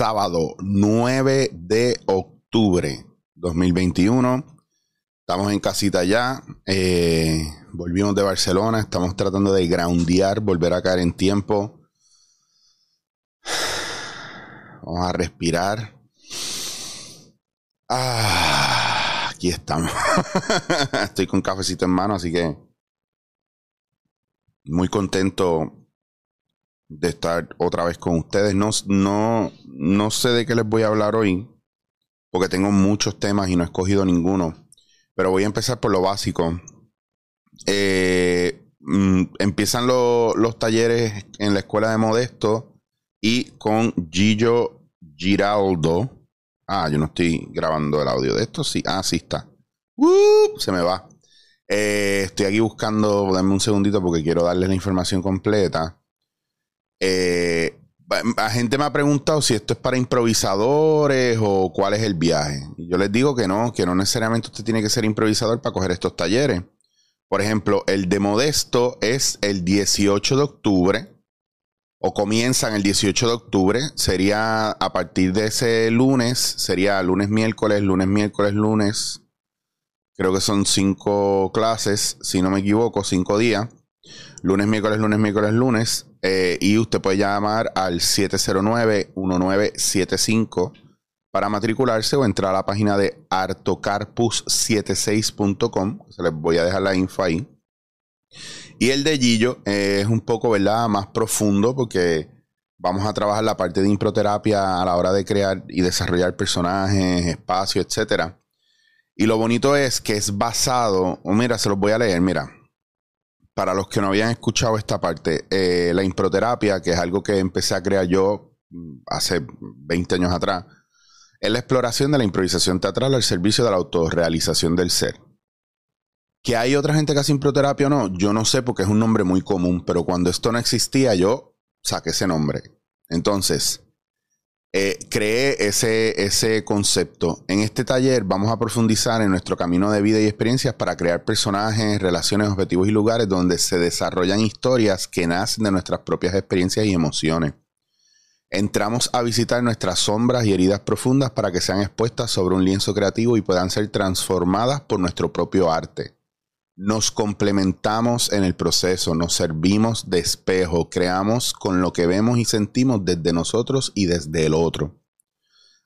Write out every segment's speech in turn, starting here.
sábado 9 de octubre 2021. Estamos en casita ya. Eh, volvimos de Barcelona. Estamos tratando de groundear, volver a caer en tiempo. Vamos a respirar. Ah, aquí estamos. Estoy con cafecito en mano, así que muy contento de estar otra vez con ustedes. No, no, no sé de qué les voy a hablar hoy, porque tengo muchos temas y no he escogido ninguno. Pero voy a empezar por lo básico. Eh, mm, empiezan los talleres en la escuela de Modesto y con Gillo Giraldo. Ah, yo no estoy grabando el audio de esto. Sí, ah, sí está. se me va. Eh, estoy aquí buscando, dame un segundito porque quiero darles la información completa. Eh, la gente me ha preguntado si esto es para improvisadores o cuál es el viaje. Y yo les digo que no, que no necesariamente usted tiene que ser improvisador para coger estos talleres. Por ejemplo, el de Modesto es el 18 de octubre o comienzan el 18 de octubre. Sería a partir de ese lunes, sería lunes, miércoles, lunes, miércoles, lunes. Creo que son cinco clases, si no me equivoco, cinco días. Lunes, miércoles, lunes, miércoles, lunes. Eh, y usted puede llamar al 709-1975 para matricularse o entrar a la página de artocarpus76.com. Se les voy a dejar la info ahí. Y el de Gillo es un poco, ¿verdad? Más profundo porque vamos a trabajar la parte de improterapia a la hora de crear y desarrollar personajes, espacios, etcétera. Y lo bonito es que es basado, mira, se los voy a leer, mira para los que no habían escuchado esta parte, eh, la improterapia, que es algo que empecé a crear yo mm, hace 20 años atrás, es la exploración de la improvisación teatral al servicio de la autorrealización del ser. ¿Que hay otra gente que hace improterapia o no? Yo no sé porque es un nombre muy común, pero cuando esto no existía yo saqué ese nombre. Entonces, eh, creé ese, ese concepto. En este taller vamos a profundizar en nuestro camino de vida y experiencias para crear personajes, relaciones, objetivos y lugares donde se desarrollan historias que nacen de nuestras propias experiencias y emociones. Entramos a visitar nuestras sombras y heridas profundas para que sean expuestas sobre un lienzo creativo y puedan ser transformadas por nuestro propio arte nos complementamos en el proceso, nos servimos de espejo, creamos con lo que vemos y sentimos desde nosotros y desde el otro.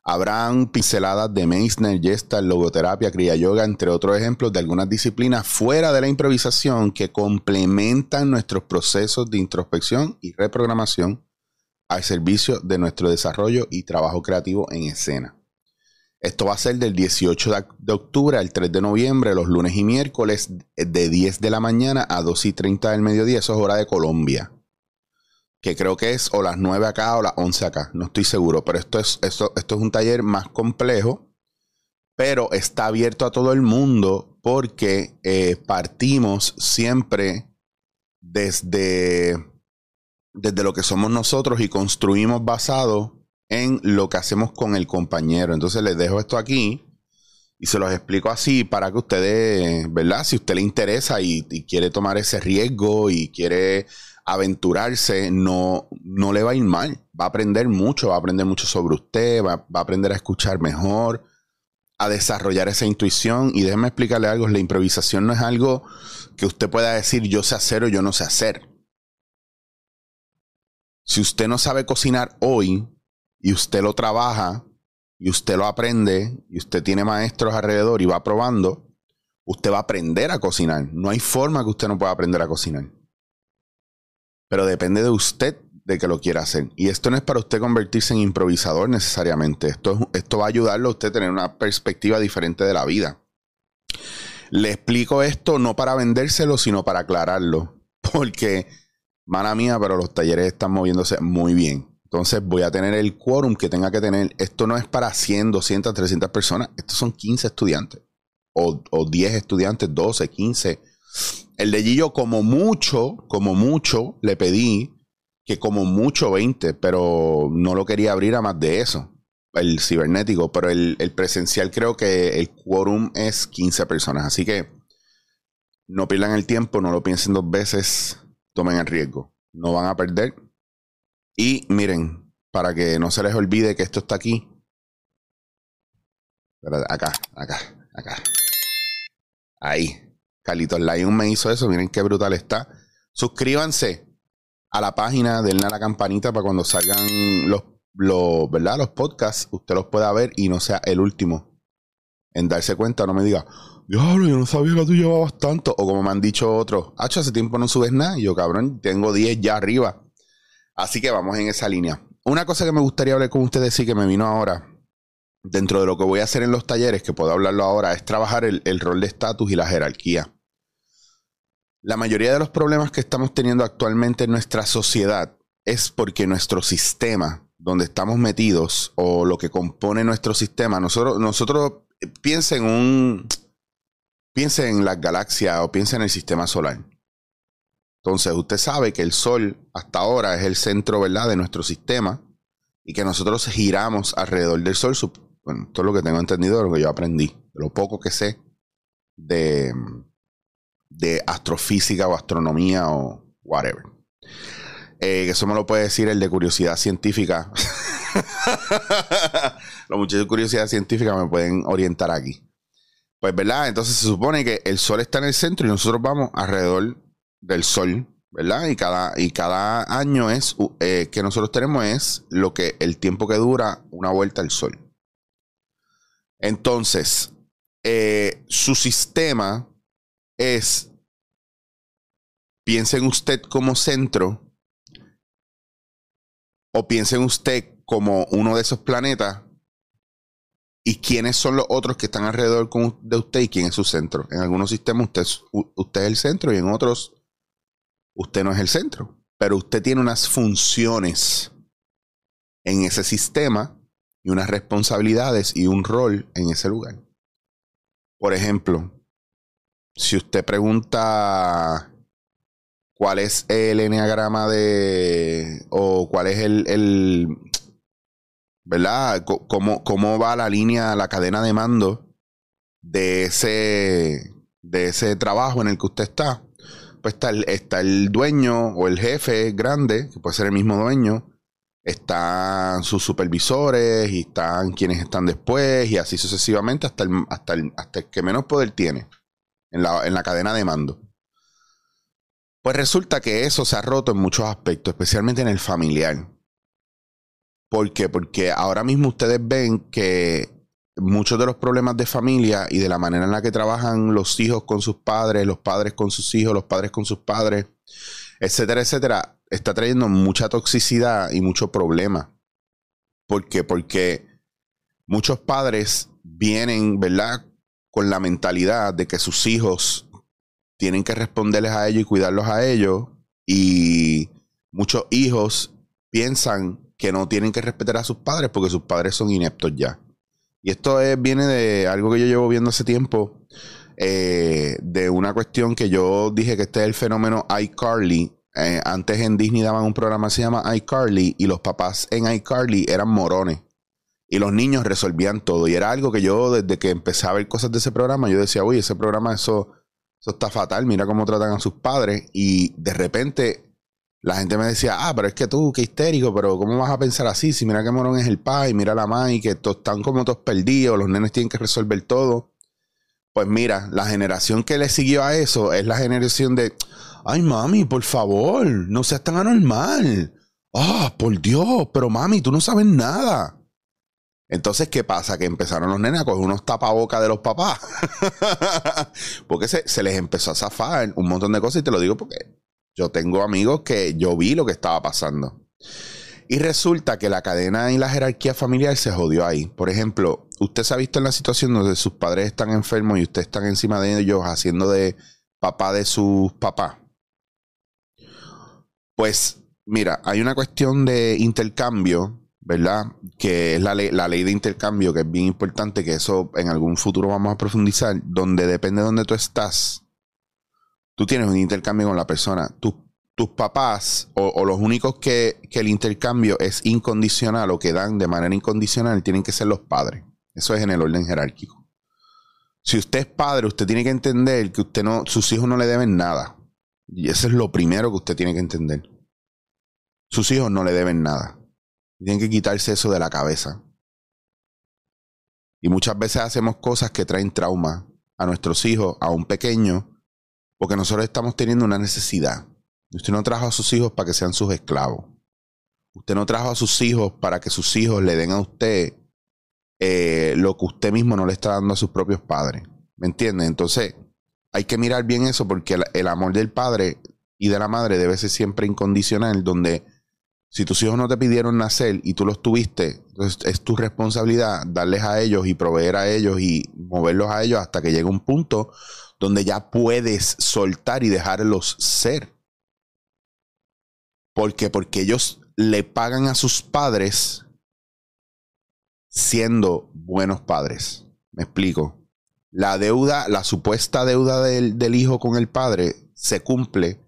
Habrán pinceladas de Meissner, Gestalt, logoterapia, Kriya Yoga, entre otros ejemplos de algunas disciplinas fuera de la improvisación que complementan nuestros procesos de introspección y reprogramación al servicio de nuestro desarrollo y trabajo creativo en escena. Esto va a ser del 18 de octubre al 3 de noviembre, los lunes y miércoles, de 10 de la mañana a 2 y 30 del mediodía. Eso es hora de Colombia. Que creo que es o las 9 acá o las 11 acá. No estoy seguro. Pero esto es, esto, esto es un taller más complejo. Pero está abierto a todo el mundo porque eh, partimos siempre desde, desde lo que somos nosotros y construimos basado en lo que hacemos con el compañero. Entonces les dejo esto aquí y se los explico así para que ustedes, ¿verdad? Si usted le interesa y, quiere tomar ese riesgo y quiere aventurarse, no, no le va a ir mal. Va a aprender mucho, va a aprender mucho sobre usted, va, va a aprender a escuchar mejor, a desarrollar esa intuición. Y déjeme explicarle algo, la improvisación no es algo que usted pueda decir yo sé hacer o yo no sé hacer. Si usted no sabe cocinar hoy, y usted lo trabaja y usted lo aprende y usted tiene maestros alrededor y va probando, usted va a aprender a cocinar. No hay forma que usted no pueda aprender a cocinar. Pero depende de usted de que lo quiera hacer. Y esto no es para usted convertirse en improvisador necesariamente. Esto, esto va a ayudarlo a usted a tener una perspectiva diferente de la vida. Le explico esto no para vendérselo, sino para aclararlo. Porque, mala mía, pero los talleres están moviéndose muy bien. Entonces voy a tener el quórum que tenga que tener. Esto no es para 100, 200, 300 personas. Estos son 15 estudiantes. O, 10 estudiantes, 12, 15. El de Gillo, como mucho, como mucho, le pedí que como mucho 20, pero no lo quería abrir a más de eso. El cibernético, pero el, el presencial creo que el quórum es 15 personas. Así que no pierdan el tiempo, no lo piensen dos veces, tomen el riesgo. No van a perder y miren, para que no se les olvide que esto está aquí. Acá, acá, acá. Ahí. Carlitos Lion me hizo eso. Miren qué brutal está. Suscríbanse a la página, denle a la campanita para cuando salgan los, los, ¿verdad? los podcasts, usted los pueda ver y no sea el último en darse cuenta. No me diga, diablo, yo no sabía que tú llevabas tanto. O como me han dicho otros, hacho, hace tiempo no subes nada. Yo, cabrón, tengo 10 ya arriba. Así que vamos en esa línea. Una cosa que me gustaría hablar con ustedes y que me vino ahora, dentro de lo que voy a hacer en los talleres, que puedo hablarlo ahora, es trabajar el, rol de estatus y la jerarquía. La mayoría de los problemas que estamos teniendo actualmente en nuestra sociedad es porque nuestro sistema, donde estamos metidos, o lo que compone nuestro sistema, nosotros, nosotros piensen en un piense en las galaxias o piense en el sistema solar. Entonces, usted sabe que el Sol hasta ahora es el centro, ¿verdad?, de nuestro sistema y que nosotros giramos alrededor del Sol. Bueno, todo lo que tengo entendido lo que yo aprendí, lo poco que sé de, de astrofísica o astronomía o whatever. Eh, eso me lo puede decir el de curiosidad científica. Los muchachos de curiosidad científica me pueden orientar aquí. Pues, ¿verdad? Entonces se supone que el Sol está en el centro y nosotros vamos alrededor del Sol, ¿verdad? Y cada, y cada año es eh, que nosotros tenemos es lo que el tiempo que dura una vuelta al Sol. Entonces, eh, su sistema es, piense en usted como centro o piense en usted como uno de esos planetas y quiénes son los otros que están alrededor de usted y quién es su centro. En algunos sistemas usted usted es el centro y en otros usted no es el centro. Pero usted tiene unas funciones en ese sistema y unas responsabilidades y un rol en ese lugar. Por ejemplo, si usted pregunta cuál es el enneagrama de. o cuál es el, el ¿verdad? ¿Cómo, ¿Cómo va la línea, la cadena de mando de ese, de ese trabajo en el que usted está? Pues está el, el dueño o el jefe grande, que puede ser el mismo dueño, están sus supervisores y están quienes están después y así sucesivamente hasta el, hasta el, hasta el que menos poder tiene en la, en la cadena de mando. Pues resulta que eso se ha roto en muchos aspectos, especialmente en el familiar. ¿Por qué? Porque ahora mismo ustedes ven que muchos de los problemas de familia y de la manera en la que trabajan los hijos con sus padres, los padres con sus hijos, los padres con sus padres, etcétera, etcétera, está trayendo mucha toxicidad y mucho problema. ¿Por qué? Porque muchos padres vienen, ¿verdad? Con la mentalidad de que sus hijos tienen que responderles a ellos y cuidarlos a ellos. Y muchos hijos piensan que no tienen que respetar a sus padres porque sus padres son ineptos ya. Y esto viene de algo que yo llevo viendo hace tiempo, eh, de una cuestión que yo dije que este es el fenómeno iCarly. Eh, antes en Disney daban un programa que se llama iCarly y los papás en iCarly eran morones. Y los niños resolvían todo. Y era algo que yo, desde que empecé a ver cosas de ese programa, yo decía, uy, ese programa, eso, eso está fatal. Mira cómo tratan a sus padres. Y de repente la gente me decía, ah, pero es que tú, qué histérico, pero ¿cómo vas a pensar así? Si mira que morón es el pai, mira la mai, que están como todos perdidos, los nenes tienen que resolver todo. Pues mira, la generación que le siguió a eso es la generación de, ay mami, por favor, no seas tan anormal. Ah, por Dios, pero mami, tú no sabes nada. Entonces, ¿qué pasa? Que empezaron los nenes a coger unos tapabocas de los papás. porque se, se les empezó a zafar un montón de cosas y te lo digo porque yo tengo amigos que yo vi lo que estaba pasando. Y resulta que la cadena y la jerarquía familiar se jodió ahí. Por ejemplo, usted se ha visto en la situación donde sus padres están enfermos y usted está encima de ellos haciendo de papá de sus papás. Pues mira, hay una cuestión de intercambio, ¿verdad? Que es la ley, la ley de intercambio, que es bien importante, que eso en algún futuro vamos a profundizar, donde depende de donde tú estás, tú tienes un intercambio con la persona. tus papás o, los únicos que, el intercambio es incondicional o que dan de manera incondicional tienen que ser los padres. Eso es en el orden jerárquico. Si usted es padre, usted tiene que entender que usted no, sus hijos no le deben nada. Y eso es lo primero que usted tiene que entender. Sus hijos no le deben nada. Tienen que quitarse eso de la cabeza. Y muchas veces hacemos cosas que traen trauma a nuestros hijos, a un pequeño, porque nosotros estamos teniendo una necesidad. Usted no trajo a sus hijos para que sean sus esclavos. Usted no trajo a sus hijos para que sus hijos le den a usted eh, lo que usted mismo no le está dando a sus propios padres. ¿Me entiende? Entonces, hay que mirar bien eso porque el, amor del padre y de la madre debe ser siempre incondicional, donde si tus hijos no te pidieron nacer y tú los tuviste, entonces es tu responsabilidad darles a ellos y proveer a ellos y moverlos a ellos hasta que llegue un punto donde ya puedes soltar y dejarlos ser. ¿Por qué? Porque ellos le pagan a sus padres siendo buenos padres. Me explico la deuda, la supuesta deuda del, del, hijo con el padre se cumple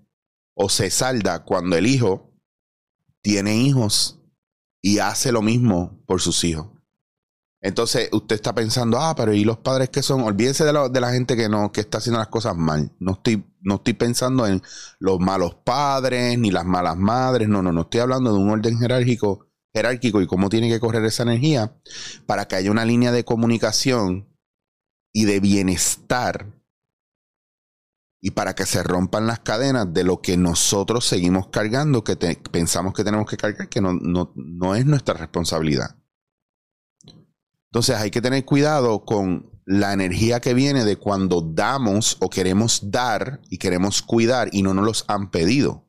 o se salda cuando el hijo tiene hijos y hace lo mismo por sus hijos. Entonces usted está pensando, ah, pero ¿y los padres que son? Olvídense de, de la gente que no, que está haciendo las cosas mal. No estoy, no estoy pensando en los malos padres ni las malas madres. No, no, no estoy hablando de un orden jerárquico, jerárquico y cómo tiene que correr esa energía para que haya una línea de comunicación y de bienestar y para que se rompan las cadenas de lo que nosotros seguimos cargando, que pensamos que tenemos que cargar, que no, no es nuestra responsabilidad. Entonces hay que tener cuidado con la energía que viene de cuando damos o queremos dar y queremos cuidar y no nos los han pedido.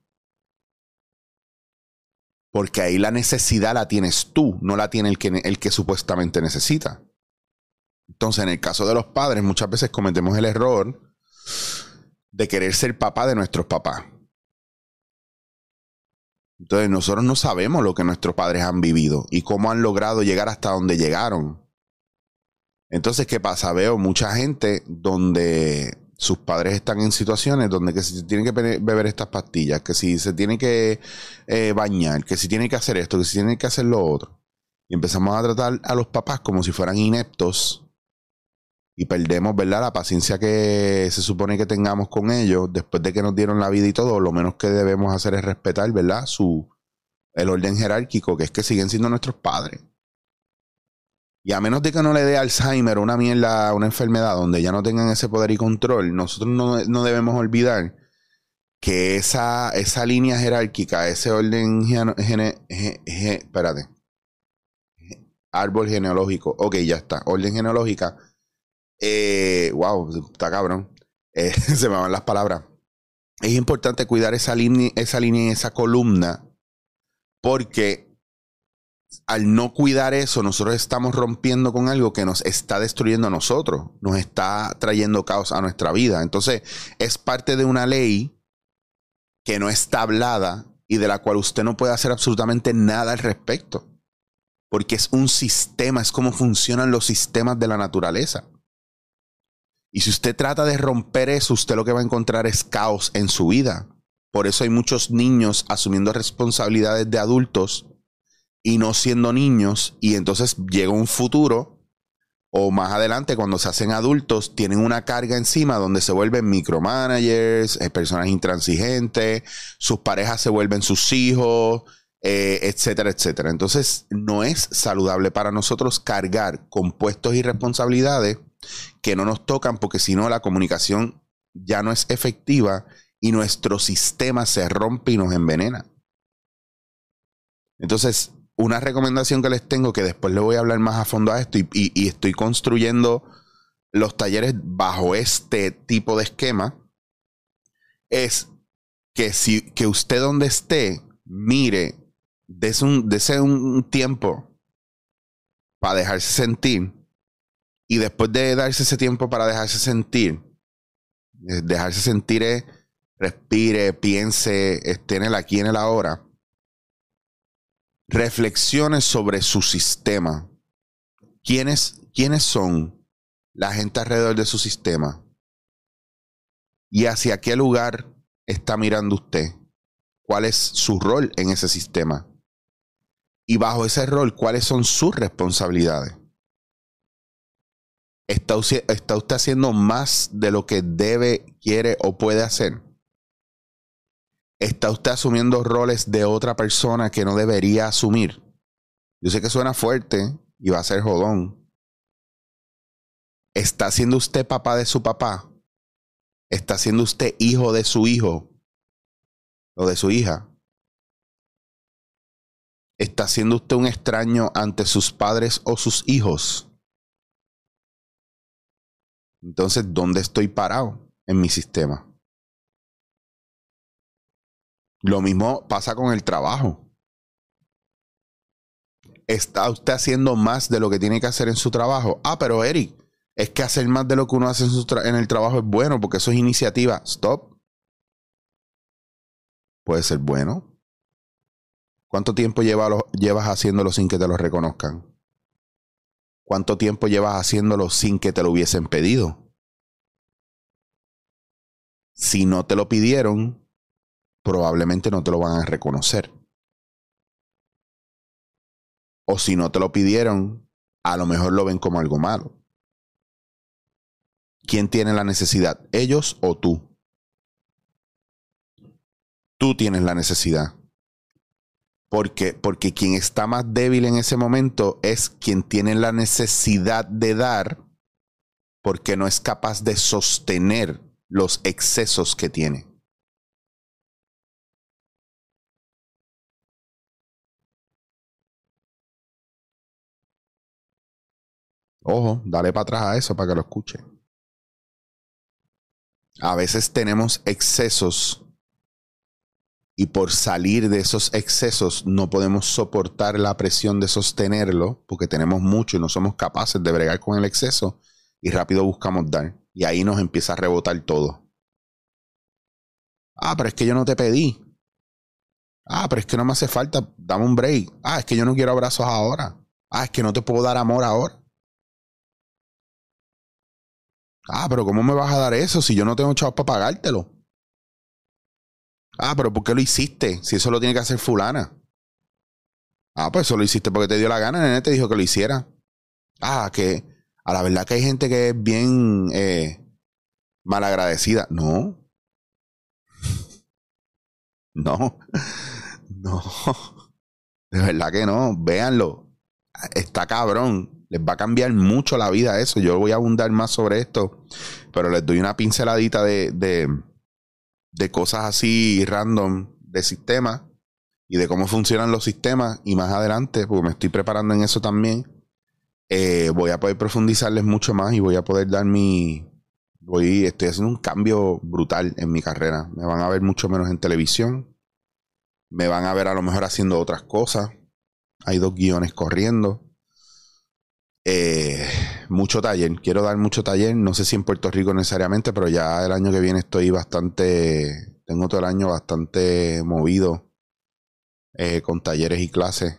Porque ahí la necesidad la tienes tú, no la tiene el que, el que supuestamente necesita. Entonces, en el caso de los padres, muchas veces cometemos el error de querer ser papá de nuestros papás. Entonces, nosotros no sabemos lo que nuestros padres han vivido y cómo han logrado llegar hasta donde llegaron. Entonces, ¿qué pasa? Veo mucha gente donde sus padres están en situaciones donde que si tienen que beber estas pastillas, que si se tiene que eh, bañar, que si tiene que hacer esto, que si tiene que hacer lo otro. Y empezamos a tratar a los papás como si fueran ineptos y perdemos, ¿verdad? La paciencia que se supone que tengamos con ellos después de que nos dieron la vida y todo, lo menos que debemos hacer es respetar, ¿verdad? Su, el orden jerárquico, que es que siguen siendo nuestros padres. Y a menos de que no le dé Alzheimer, una mierda, una enfermedad donde ya no tengan ese poder y control, nosotros no, debemos olvidar que esa, esa línea jerárquica, ese orden gene, espérate, árbol genealógico, ok, ya está, orden genealógica, eh, wow, está cabrón. Eh, se me van las palabras. Es importante cuidar esa esa línea y esa columna, porque al no cuidar eso, nosotros estamos rompiendo con algo que nos está destruyendo a nosotros, nos está trayendo caos a nuestra vida. Entonces, es parte de una ley que no está hablada y de la cual usted no puede hacer absolutamente nada al respecto. Porque es un sistema, es como funcionan los sistemas de la naturaleza. Y si usted trata de romper eso, usted lo que va a encontrar es caos en su vida. Por eso hay muchos niños asumiendo responsabilidades de adultos y no siendo niños. Y entonces llega un futuro o más adelante cuando se hacen adultos tienen una carga encima donde se vuelven micromanagers, eh, personas intransigentes, sus parejas se vuelven sus hijos, eh, etcétera, etcétera. Entonces no es saludable para nosotros cargar compuestos y responsabilidades que no nos tocan porque si no la comunicación ya no es efectiva y nuestro sistema se rompe y nos envenena. Entonces, una recomendación que les tengo, que después le voy a hablar más a fondo a esto, y, estoy construyendo los talleres bajo este tipo de esquema, es que si que usted donde esté, mire, dese un, un tiempo para dejarse sentir y después de darse ese tiempo para dejarse sentir, eh, dejarse sentir es respire, piense, esté en el aquí, en el ahora. Reflexiones sobre su sistema. ¿Quiénes, ¿Quiénes son la gente alrededor de su sistema? ¿Y hacia qué lugar está mirando usted? ¿Cuál es su rol en ese sistema? Y bajo ese rol, ¿cuáles son sus responsabilidades? ¿Está usted, haciendo más de lo que debe, quiere o puede hacer? ¿Está usted asumiendo roles de otra persona que no debería asumir? Yo sé que suena fuerte y va a ser jodón. ¿Está siendo usted papá de su papá? ¿Está siendo usted hijo de su hijo o de su hija? ¿Está siendo usted un extraño ante sus padres o sus hijos? Entonces, ¿dónde estoy parado en mi sistema? Lo mismo pasa con el trabajo. ¿Está usted haciendo más de lo que tiene que hacer en su trabajo? Ah, pero Eric, es que hacer más de lo que uno hace en, el trabajo es bueno porque eso es iniciativa. Stop. Puede ser bueno. ¿Cuánto tiempo llevas haciéndolo sin que te lo reconozcan? ¿Cuánto tiempo llevas haciéndolo sin que te lo hubiesen pedido? Si no te lo pidieron, probablemente no te lo van a reconocer. O si no te lo pidieron, a lo mejor lo ven como algo malo. ¿Quién tiene la necesidad? ¿Ellos o tú? Tú tienes la necesidad. Porque, porque quien está más débil en ese momento es quien tiene la necesidad de dar porque no es capaz de sostener los excesos que tiene. Ojo, dale para atrás a eso para que lo escuche. A veces tenemos excesos y por salir de esos excesos no podemos soportar la presión de sostenerlo porque tenemos mucho y no somos capaces de bregar con el exceso y rápido buscamos dar. Y ahí nos empieza a rebotar todo. Ah, pero es que yo no te pedí. Ah, pero es que no me hace falta. Dame un break. Ah, es que yo no quiero abrazos ahora. Ah, es que no te puedo dar amor ahora. Ah, pero ¿cómo me vas a dar eso si yo no tengo chavos para pagártelo? Ah, pero ¿por qué lo hiciste? Si eso lo tiene que hacer fulana. Ah, pues eso lo hiciste porque te dio la gana, nene te dijo que lo hiciera. Ah, que a la verdad que hay gente que es bien eh, malagradecida. No. no. No. De verdad que no. Véanlo. Está cabrón les va a cambiar mucho la vida eso. Yo voy a abundar más sobre esto, pero les doy una pinceladita de, de, cosas así random de sistemas y de cómo funcionan los sistemas. Y más adelante, porque me estoy preparando en eso también, eh, voy a poder profundizarles mucho más y voy a poder dar mi... Voy, estoy haciendo un cambio brutal en mi carrera. Me van a ver mucho menos en televisión. Me van a ver a lo mejor haciendo otras cosas. Hay dos guiones corriendo. Eh, mucho taller, quiero dar mucho taller, no sé si en Puerto Rico necesariamente, pero ya el año que viene estoy bastante, tengo todo el año bastante movido eh, con talleres y clases.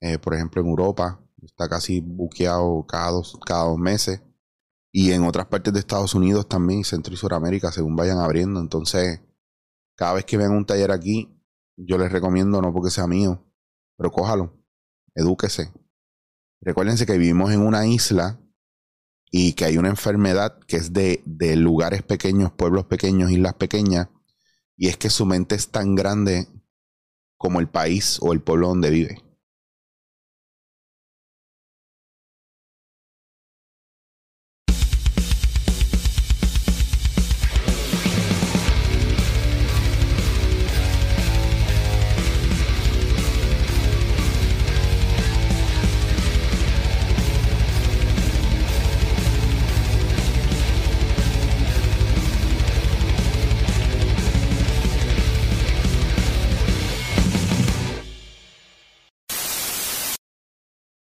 Eh, por ejemplo, en Europa está casi buqueado cada dos, cada dos meses. Y en otras partes de Estados Unidos también, Centro y Suramérica, según vayan abriendo. Entonces, cada vez que vean un taller aquí, yo les recomiendo, no porque sea mío, pero cójalo, edúquese, Recuérdense que vivimos en una isla y que hay una enfermedad que es de, de lugares pequeños, pueblos pequeños, islas pequeñas, y es que su mente es tan grande como el país o el pueblo donde vive.